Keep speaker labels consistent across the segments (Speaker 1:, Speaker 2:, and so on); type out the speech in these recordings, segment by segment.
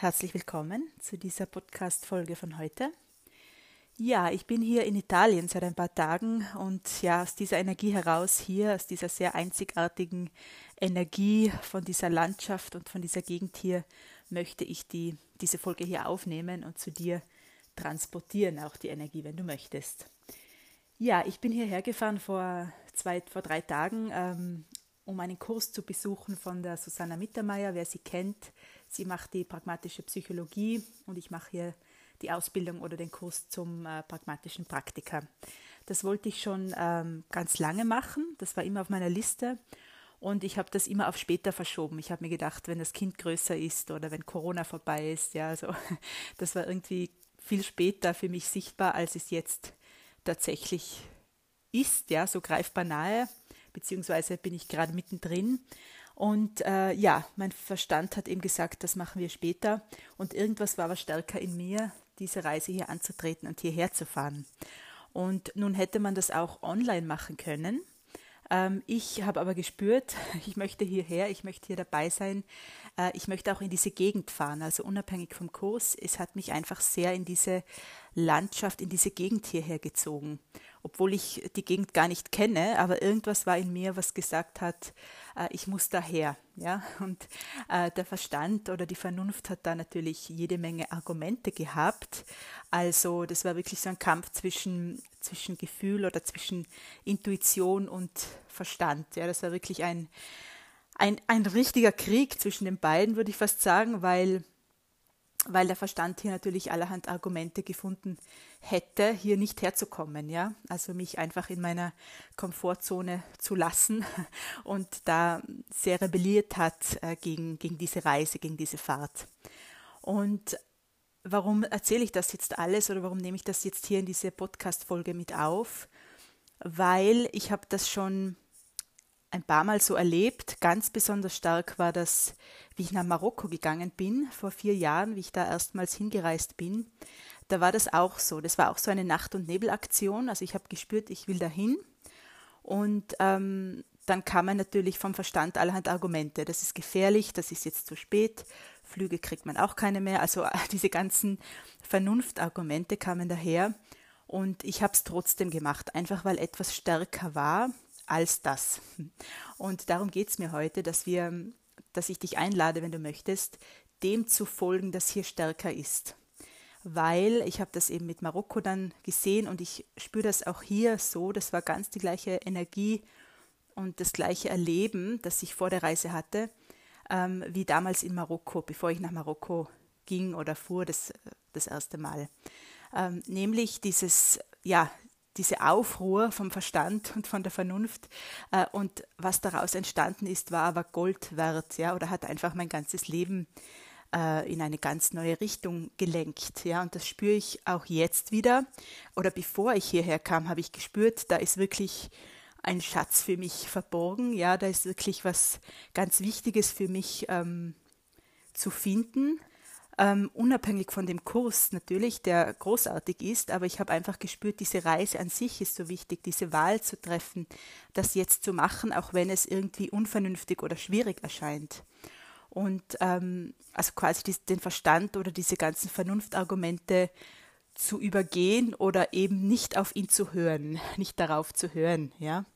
Speaker 1: Herzlich willkommen zu dieser Podcast-Folge von heute. Ja, ich bin hier in Italien seit ein paar Tagen und ja, aus dieser Energie heraus hier, aus dieser sehr einzigartigen Energie von dieser Landschaft und von dieser Gegend hier, möchte ich die, diese Folge hier aufnehmen und zu dir transportieren, auch die Energie, wenn du möchtest. Ja, ich bin hierher gefahren vor, zwei, vor drei Tagen, ähm, um einen Kurs zu besuchen von der Susanna Mittermeier, wer sie kennt Sie macht die pragmatische Psychologie und ich mache hier die Ausbildung oder den Kurs zum äh, pragmatischen Praktiker. Das wollte ich schon ähm, ganz lange machen, das war immer auf meiner Liste. Und ich habe das immer auf später verschoben. Ich habe mir gedacht, wenn das Kind größer ist oder wenn Corona vorbei ist, ja, also das war irgendwie viel später für mich sichtbar, als es jetzt tatsächlich ist, ja, so greifbar nahe, beziehungsweise bin ich gerade mittendrin. Und äh, ja, mein Verstand hat eben gesagt, das machen wir später. Und irgendwas war aber stärker in mir, diese Reise hier anzutreten und hierher zu fahren. Und nun hätte man das auch online machen können. Ähm, ich habe aber gespürt, ich möchte hierher, ich möchte hier dabei sein, äh, ich möchte auch in diese Gegend fahren, also unabhängig vom Kurs. Es hat mich einfach sehr in diese Landschaft, in diese Gegend hierher gezogen obwohl ich die Gegend gar nicht kenne, aber irgendwas war in mir, was gesagt hat, äh, ich muss daher. Ja? Und äh, der Verstand oder die Vernunft hat da natürlich jede Menge Argumente gehabt. Also das war wirklich so ein Kampf zwischen, zwischen Gefühl oder zwischen Intuition und Verstand. Ja? Das war wirklich ein, ein, ein richtiger Krieg zwischen den beiden, würde ich fast sagen, weil weil der Verstand hier natürlich allerhand Argumente gefunden hätte, hier nicht herzukommen, ja, also mich einfach in meiner Komfortzone zu lassen und da sehr rebelliert hat äh, gegen, gegen diese Reise, gegen diese Fahrt. Und warum erzähle ich das jetzt alles oder warum nehme ich das jetzt hier in diese Podcast-Folge mit auf? Weil ich habe das schon ein paar Mal so erlebt. Ganz besonders stark war das, wie ich nach Marokko gegangen bin, vor vier Jahren, wie ich da erstmals hingereist bin. Da war das auch so. Das war auch so eine Nacht- und Nebelaktion. Also ich habe gespürt, ich will dahin. Und ähm, dann kamen natürlich vom Verstand allerhand Argumente. Das ist gefährlich, das ist jetzt zu spät, Flüge kriegt man auch keine mehr. Also diese ganzen Vernunftargumente kamen daher. Und ich habe es trotzdem gemacht, einfach weil etwas stärker war als das. Und darum geht es mir heute, dass wir, dass ich dich einlade, wenn du möchtest, dem zu folgen, das hier stärker ist. Weil ich habe das eben mit Marokko dann gesehen und ich spüre das auch hier so, das war ganz die gleiche Energie und das gleiche Erleben, das ich vor der Reise hatte, ähm, wie damals in Marokko, bevor ich nach Marokko ging oder fuhr das, das erste Mal. Ähm, nämlich dieses, ja, diese Aufruhr vom Verstand und von der Vernunft äh, und was daraus entstanden ist, war aber Gold wert, ja, oder hat einfach mein ganzes Leben äh, in eine ganz neue Richtung gelenkt, ja, und das spüre ich auch jetzt wieder, oder bevor ich hierher kam, habe ich gespürt, da ist wirklich ein Schatz für mich verborgen, ja, da ist wirklich was ganz Wichtiges für mich ähm, zu finden ähm, unabhängig von dem Kurs natürlich, der großartig ist, aber ich habe einfach gespürt, diese Reise an sich ist so wichtig, diese Wahl zu treffen, das jetzt zu machen, auch wenn es irgendwie unvernünftig oder schwierig erscheint. Und ähm, also quasi die, den Verstand oder diese ganzen Vernunftargumente zu übergehen oder eben nicht auf ihn zu hören, nicht darauf zu hören, ja.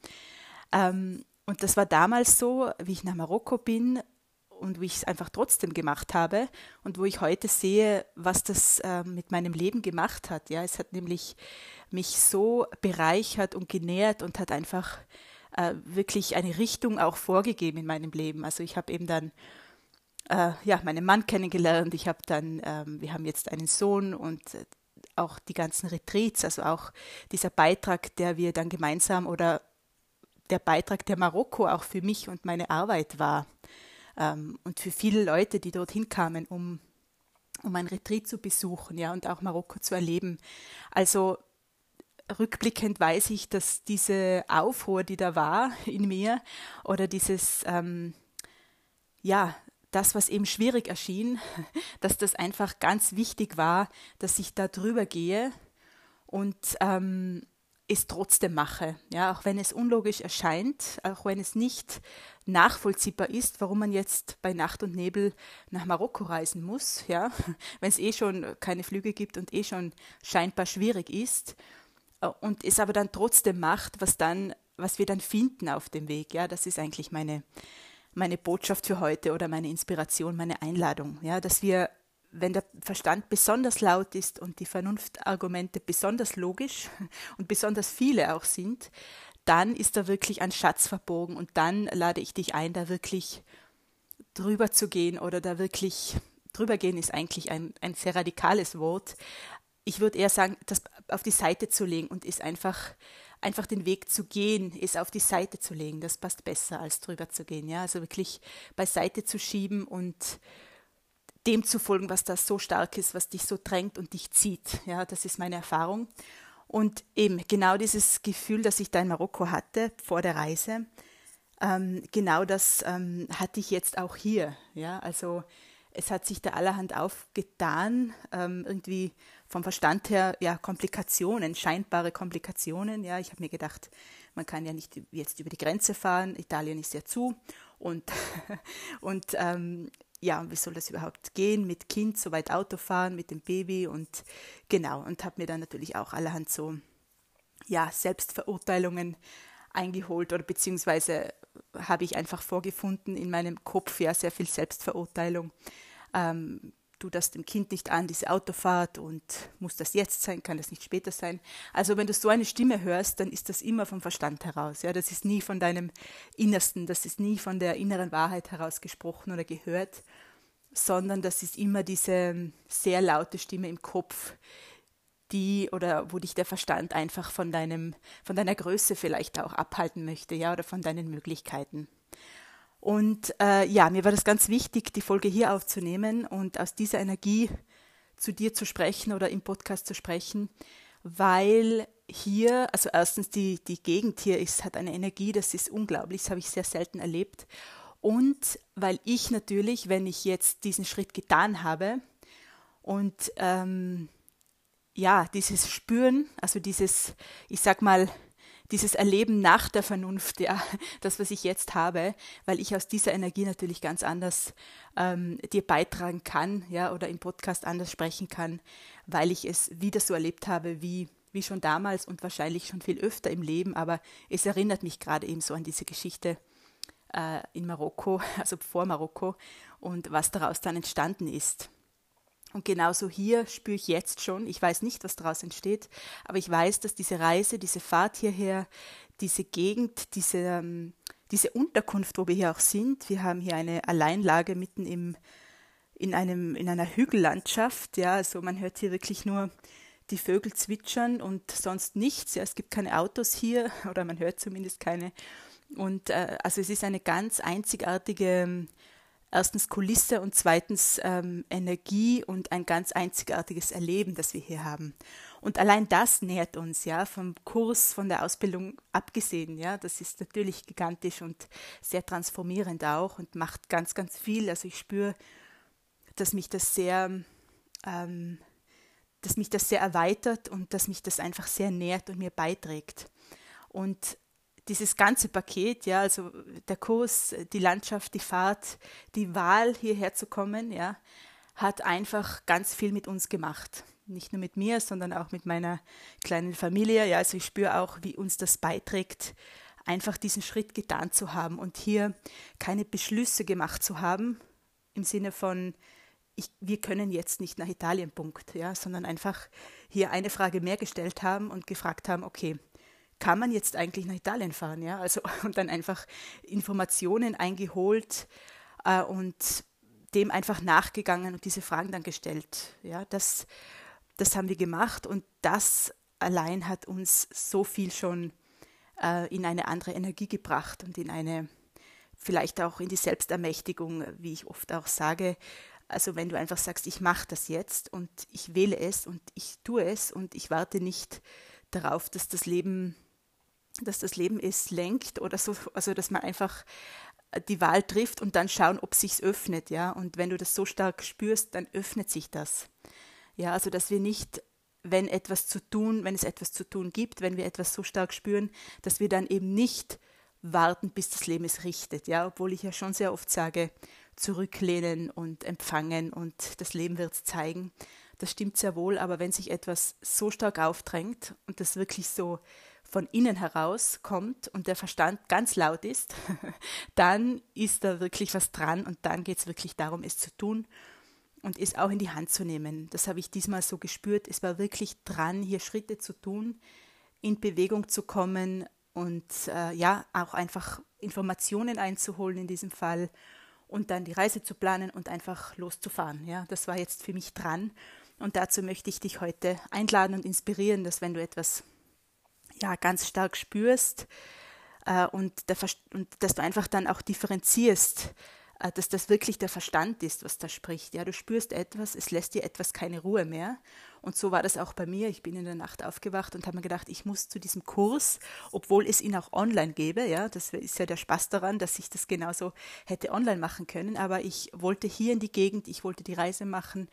Speaker 1: Ähm, und das war damals so, wie ich nach Marokko bin und wie ich es einfach trotzdem gemacht habe und wo ich heute sehe, was das äh, mit meinem Leben gemacht hat. Ja, es hat nämlich mich so bereichert und genährt und hat einfach äh, wirklich eine Richtung auch vorgegeben in meinem Leben. Also ich habe eben dann äh, ja meinen Mann kennengelernt. Ich habe dann, ähm, wir haben jetzt einen Sohn und äh, auch die ganzen Retreats, also auch dieser Beitrag, der wir dann gemeinsam oder der Beitrag der Marokko auch für mich und meine Arbeit war ähm, und für viele Leute, die dorthin kamen, um, um ein Retreat zu besuchen, ja, und auch Marokko zu erleben. Also rückblickend weiß ich, dass diese Aufruhr, die da war in mir, oder dieses, ähm, ja, das, was eben schwierig erschien, dass das einfach ganz wichtig war, dass ich da drüber gehe und ähm, es trotzdem mache. Ja, auch wenn es unlogisch erscheint, auch wenn es nicht nachvollziehbar ist, warum man jetzt bei Nacht und Nebel nach Marokko reisen muss, ja, wenn es eh schon keine Flüge gibt und eh schon scheinbar schwierig ist äh, und es aber dann trotzdem macht, was dann, was wir dann finden auf dem Weg. Ja, das ist eigentlich meine, meine Botschaft für heute oder meine Inspiration, meine Einladung, ja, dass wir wenn der Verstand besonders laut ist und die Vernunftargumente besonders logisch und besonders viele auch sind, dann ist da wirklich ein Schatz verbogen und dann lade ich dich ein, da wirklich drüber zu gehen oder da wirklich drüber gehen ist eigentlich ein, ein sehr radikales Wort. Ich würde eher sagen, das auf die Seite zu legen und ist einfach einfach den Weg zu gehen, ist auf die Seite zu legen. Das passt besser als drüber zu gehen. Ja, also wirklich beiseite zu schieben und dem zu folgen, was da so stark ist, was dich so drängt und dich zieht. Ja, das ist meine Erfahrung. Und eben genau dieses Gefühl, das ich da in Marokko hatte vor der Reise, ähm, genau das ähm, hatte ich jetzt auch hier. Ja, also es hat sich da allerhand aufgetan, ähm, irgendwie vom Verstand her, ja, Komplikationen, scheinbare Komplikationen. Ja, ich habe mir gedacht, man kann ja nicht jetzt über die Grenze fahren, Italien ist ja zu und, und ähm, ja, wie soll das überhaupt gehen, mit Kind so weit Auto fahren, mit dem Baby und genau, und habe mir dann natürlich auch allerhand so, ja, Selbstverurteilungen eingeholt oder beziehungsweise habe ich einfach vorgefunden in meinem Kopf ja sehr viel Selbstverurteilung. Ähm, tu das dem Kind nicht an, diese Autofahrt und muss das jetzt sein, kann das nicht später sein. Also wenn du so eine Stimme hörst, dann ist das immer vom Verstand heraus. Ja, das ist nie von deinem Innersten, das ist nie von der inneren Wahrheit heraus gesprochen oder gehört, sondern das ist immer diese sehr laute Stimme im Kopf, die oder wo dich der Verstand einfach von deinem, von deiner Größe vielleicht auch abhalten möchte, ja, oder von deinen Möglichkeiten. Und äh, ja, mir war das ganz wichtig, die Folge hier aufzunehmen und aus dieser Energie zu dir zu sprechen oder im Podcast zu sprechen, weil hier, also erstens die, die Gegend hier ist, hat eine Energie, das ist unglaublich, das habe ich sehr selten erlebt. Und weil ich natürlich, wenn ich jetzt diesen Schritt getan habe und ähm, ja, dieses Spüren, also dieses, ich sag mal, dieses Erleben nach der Vernunft, ja, das, was ich jetzt habe, weil ich aus dieser Energie natürlich ganz anders ähm, dir beitragen kann, ja, oder im Podcast anders sprechen kann, weil ich es wieder so erlebt habe wie, wie schon damals und wahrscheinlich schon viel öfter im Leben, aber es erinnert mich gerade eben so an diese Geschichte äh, in Marokko, also vor Marokko und was daraus dann entstanden ist. Und genauso hier spüre ich jetzt schon, ich weiß nicht, was daraus entsteht, aber ich weiß, dass diese Reise, diese Fahrt hierher, diese Gegend, diese, ähm, diese Unterkunft, wo wir hier auch sind, wir haben hier eine Alleinlage mitten im, in, einem, in einer Hügellandschaft, ja, also man hört hier wirklich nur die Vögel zwitschern und sonst nichts, ja, es gibt keine Autos hier oder man hört zumindest keine. Und äh, also es ist eine ganz einzigartige erstens Kulisse und zweitens ähm, Energie und ein ganz einzigartiges Erleben, das wir hier haben. Und allein das nährt uns, ja, vom Kurs, von der Ausbildung abgesehen, ja, das ist natürlich gigantisch und sehr transformierend auch und macht ganz, ganz viel. Also ich spüre, dass mich das sehr, ähm, dass mich das sehr erweitert und dass mich das einfach sehr nährt und mir beiträgt. Und dieses ganze Paket, ja, also der Kurs, die Landschaft, die Fahrt, die Wahl hierher zu kommen, ja, hat einfach ganz viel mit uns gemacht. Nicht nur mit mir, sondern auch mit meiner kleinen Familie. Ja, also ich spüre auch, wie uns das beiträgt, einfach diesen Schritt getan zu haben und hier keine Beschlüsse gemacht zu haben im Sinne von ich, wir können jetzt nicht nach Italien, Punkt, ja, sondern einfach hier eine Frage mehr gestellt haben und gefragt haben, okay, kann man jetzt eigentlich nach Italien fahren? Ja? Also, und dann einfach Informationen eingeholt äh, und dem einfach nachgegangen und diese Fragen dann gestellt. Ja? Das, das haben wir gemacht und das allein hat uns so viel schon äh, in eine andere Energie gebracht und in eine, vielleicht auch in die Selbstermächtigung, wie ich oft auch sage. Also wenn du einfach sagst, ich mache das jetzt und ich wähle es und ich tue es und ich warte nicht darauf, dass das Leben dass das Leben es lenkt oder so, also dass man einfach die Wahl trifft und dann schauen, ob sich's öffnet, ja. Und wenn du das so stark spürst, dann öffnet sich das. Ja, also dass wir nicht wenn etwas zu tun, wenn es etwas zu tun gibt, wenn wir etwas so stark spüren, dass wir dann eben nicht warten, bis das Leben es richtet. Ja, obwohl ich ja schon sehr oft sage, zurücklehnen und empfangen und das Leben wird es zeigen. Das stimmt sehr wohl, aber wenn sich etwas so stark aufdrängt und das wirklich so von innen heraus kommt und der Verstand ganz laut ist, dann ist da wirklich was dran und dann geht es wirklich darum, es zu tun und es auch in die Hand zu nehmen. Das habe ich diesmal so gespürt. Es war wirklich dran, hier Schritte zu tun, in Bewegung zu kommen und äh, ja, auch einfach Informationen einzuholen in diesem Fall und dann die Reise zu planen und einfach loszufahren. Ja, das war jetzt für mich dran. Und dazu möchte ich dich heute einladen und inspirieren, dass wenn du etwas ja, ganz stark spürst äh, und, der, und dass du einfach dann auch differenzierst, äh, dass das wirklich der Verstand ist, was da spricht. Ja, du spürst etwas, es lässt dir etwas keine Ruhe mehr. Und so war das auch bei mir. Ich bin in der Nacht aufgewacht und habe mir gedacht, ich muss zu diesem Kurs, obwohl es ihn auch online gäbe. Ja, das ist ja der Spaß daran, dass ich das genauso hätte online machen können. Aber ich wollte hier in die Gegend, ich wollte die Reise machen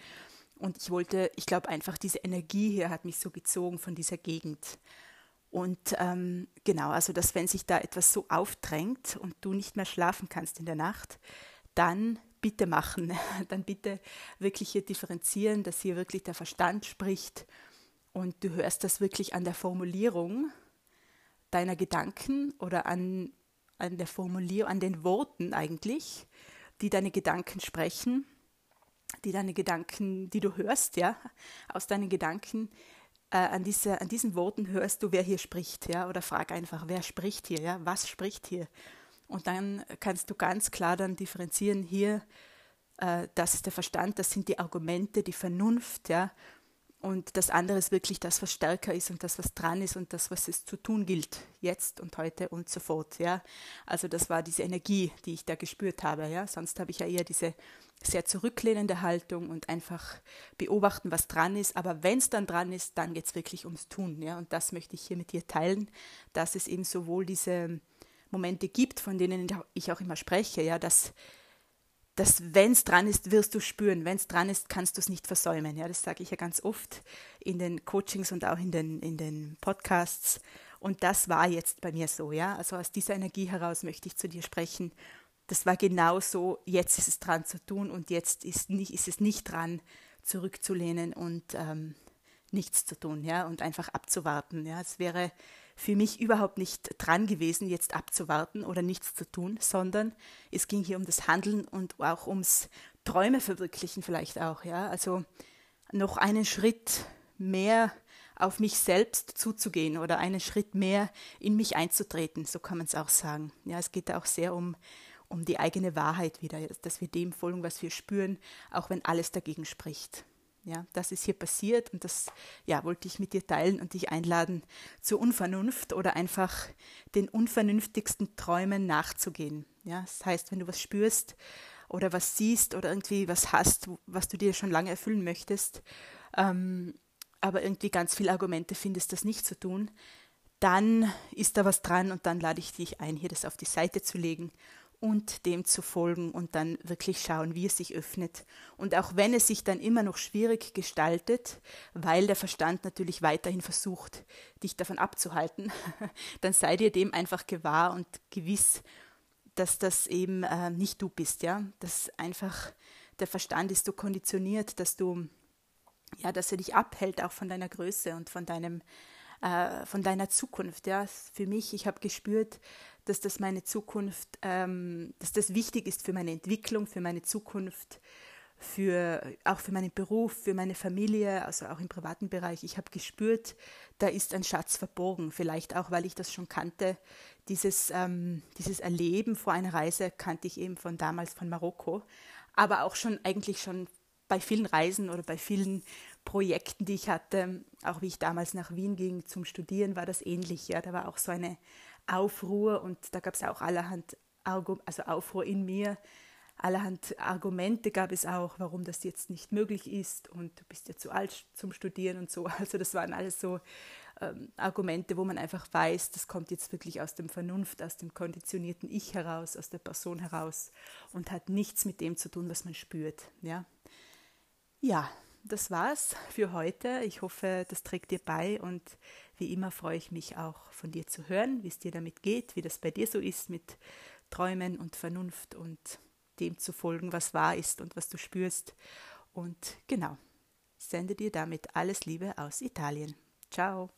Speaker 1: und ich wollte, ich glaube einfach, diese Energie hier hat mich so gezogen von dieser Gegend. Und ähm, genau, also dass wenn sich da etwas so aufdrängt und du nicht mehr schlafen kannst in der Nacht, dann bitte machen, dann bitte wirklich hier differenzieren, dass hier wirklich der Verstand spricht und du hörst das wirklich an der Formulierung deiner Gedanken oder an, an der Formulierung, an den Worten eigentlich, die deine Gedanken sprechen, die deine Gedanken, die du hörst, ja, aus deinen Gedanken, äh, an, diese, an diesen Worten hörst du, wer hier spricht, ja, oder frag einfach, wer spricht hier, ja, was spricht hier? Und dann kannst du ganz klar dann differenzieren hier, äh, das ist der Verstand, das sind die Argumente, die Vernunft, ja. Und das andere ist wirklich das, was stärker ist und das, was dran ist und das, was es zu tun gilt, jetzt und heute und sofort, ja. Also das war diese Energie, die ich da gespürt habe, ja. Sonst habe ich ja eher diese sehr zurücklehnende Haltung und einfach beobachten, was dran ist. Aber wenn es dann dran ist, dann geht es wirklich ums Tun, ja. Und das möchte ich hier mit dir teilen, dass es eben sowohl diese Momente gibt, von denen ich auch immer spreche, ja, dass, dass wenn es dran ist, wirst du spüren. Wenn es dran ist, kannst du es nicht versäumen. Ja, das sage ich ja ganz oft in den Coachings und auch in den, in den Podcasts. Und das war jetzt bei mir so, ja. Also aus dieser Energie heraus möchte ich zu dir sprechen. Das war genau so, jetzt ist es dran zu tun und jetzt ist, nicht, ist es nicht dran, zurückzulehnen und ähm, nichts zu tun, ja, und einfach abzuwarten. Ja. Es wäre für mich überhaupt nicht dran gewesen, jetzt abzuwarten oder nichts zu tun, sondern es ging hier um das Handeln und auch ums Träume verwirklichen vielleicht auch, ja. Also noch einen Schritt mehr auf mich selbst zuzugehen oder einen Schritt mehr in mich einzutreten, so kann man es auch sagen. Ja, es geht da auch sehr um, um die eigene Wahrheit wieder, dass wir dem folgen, was wir spüren, auch wenn alles dagegen spricht. Ja, das ist hier passiert und das ja, wollte ich mit dir teilen und dich einladen, zur Unvernunft oder einfach den unvernünftigsten Träumen nachzugehen. Ja, das heißt, wenn du was spürst oder was siehst oder irgendwie was hast, was du dir schon lange erfüllen möchtest, ähm, aber irgendwie ganz viele Argumente findest, das nicht zu tun, dann ist da was dran und dann lade ich dich ein, hier das auf die Seite zu legen und dem zu folgen und dann wirklich schauen, wie es sich öffnet. Und auch wenn es sich dann immer noch schwierig gestaltet, weil der Verstand natürlich weiterhin versucht, dich davon abzuhalten, dann sei dir dem einfach gewahr und gewiss, dass das eben äh, nicht du bist, ja, dass einfach der Verstand ist so konditioniert, dass du ja, dass er dich abhält auch von deiner Größe und von deinem äh, von deiner Zukunft. Ja, für mich, ich habe gespürt, dass das meine Zukunft, ähm, dass das wichtig ist für meine Entwicklung, für meine Zukunft, für auch für meinen Beruf, für meine Familie, also auch im privaten Bereich. Ich habe gespürt, da ist ein Schatz verborgen. Vielleicht auch, weil ich das schon kannte. Dieses, ähm, dieses Erleben vor einer Reise kannte ich eben von damals von Marokko, aber auch schon eigentlich schon bei vielen Reisen oder bei vielen Projekten, die ich hatte, auch wie ich damals nach Wien ging zum Studieren, war das ähnlich. Ja, da war auch so eine Aufruhr und da gab es auch allerhand also Aufruhr in mir, allerhand Argumente gab es auch, warum das jetzt nicht möglich ist und du bist ja zu alt zum Studieren und so. Also das waren alles so ähm, Argumente, wo man einfach weiß, das kommt jetzt wirklich aus dem Vernunft, aus dem konditionierten Ich heraus, aus der Person heraus und hat nichts mit dem zu tun, was man spürt. Ja, ja das war's für heute. Ich hoffe, das trägt dir bei und wie immer freue ich mich auch von dir zu hören, wie es dir damit geht, wie das bei dir so ist mit Träumen und Vernunft und dem zu folgen, was wahr ist und was du spürst. Und genau, sende dir damit alles Liebe aus Italien. Ciao.